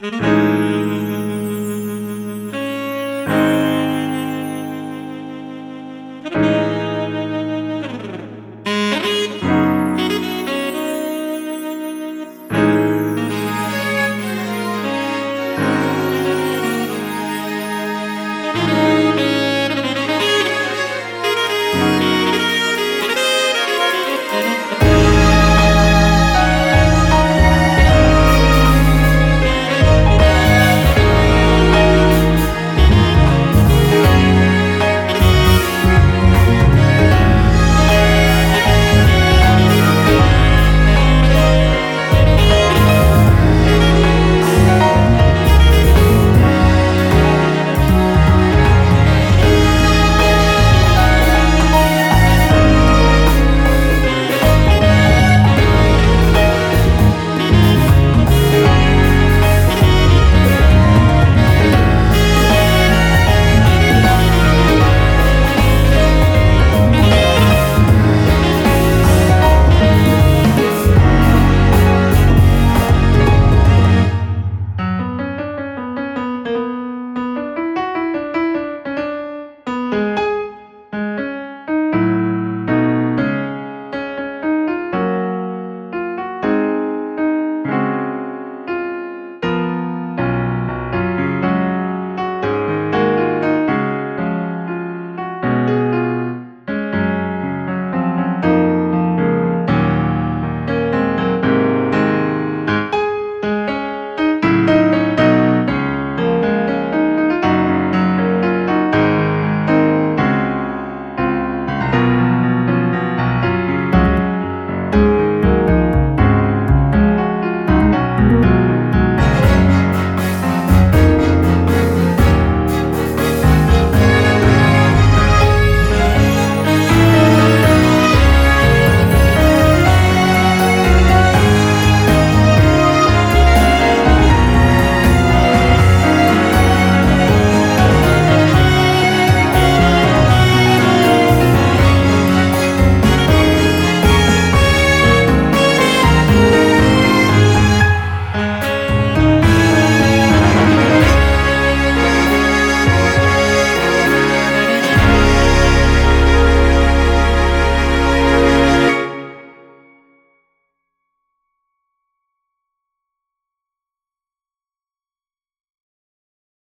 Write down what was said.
Música